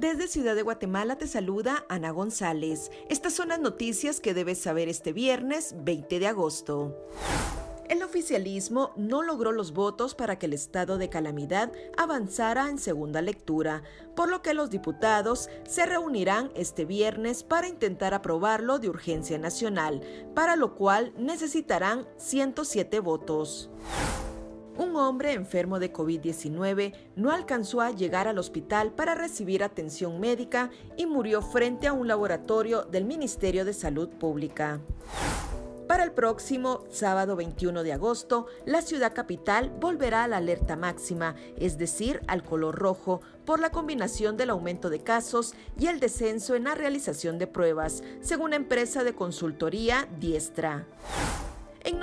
Desde Ciudad de Guatemala te saluda Ana González. Estas son las noticias que debes saber este viernes 20 de agosto. El oficialismo no logró los votos para que el estado de calamidad avanzara en segunda lectura, por lo que los diputados se reunirán este viernes para intentar aprobarlo de urgencia nacional, para lo cual necesitarán 107 votos. Un hombre enfermo de COVID-19 no alcanzó a llegar al hospital para recibir atención médica y murió frente a un laboratorio del Ministerio de Salud Pública. Para el próximo sábado 21 de agosto, la ciudad capital volverá a la alerta máxima, es decir, al color rojo, por la combinación del aumento de casos y el descenso en la realización de pruebas, según empresa de consultoría Diestra.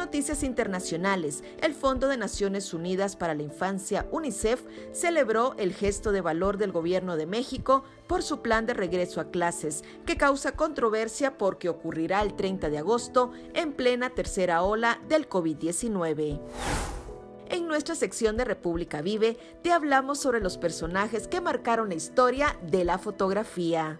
Noticias internacionales, el Fondo de Naciones Unidas para la Infancia, UNICEF, celebró el gesto de valor del gobierno de México por su plan de regreso a clases, que causa controversia porque ocurrirá el 30 de agosto en plena tercera ola del COVID-19. En nuestra sección de República Vive te hablamos sobre los personajes que marcaron la historia de la fotografía.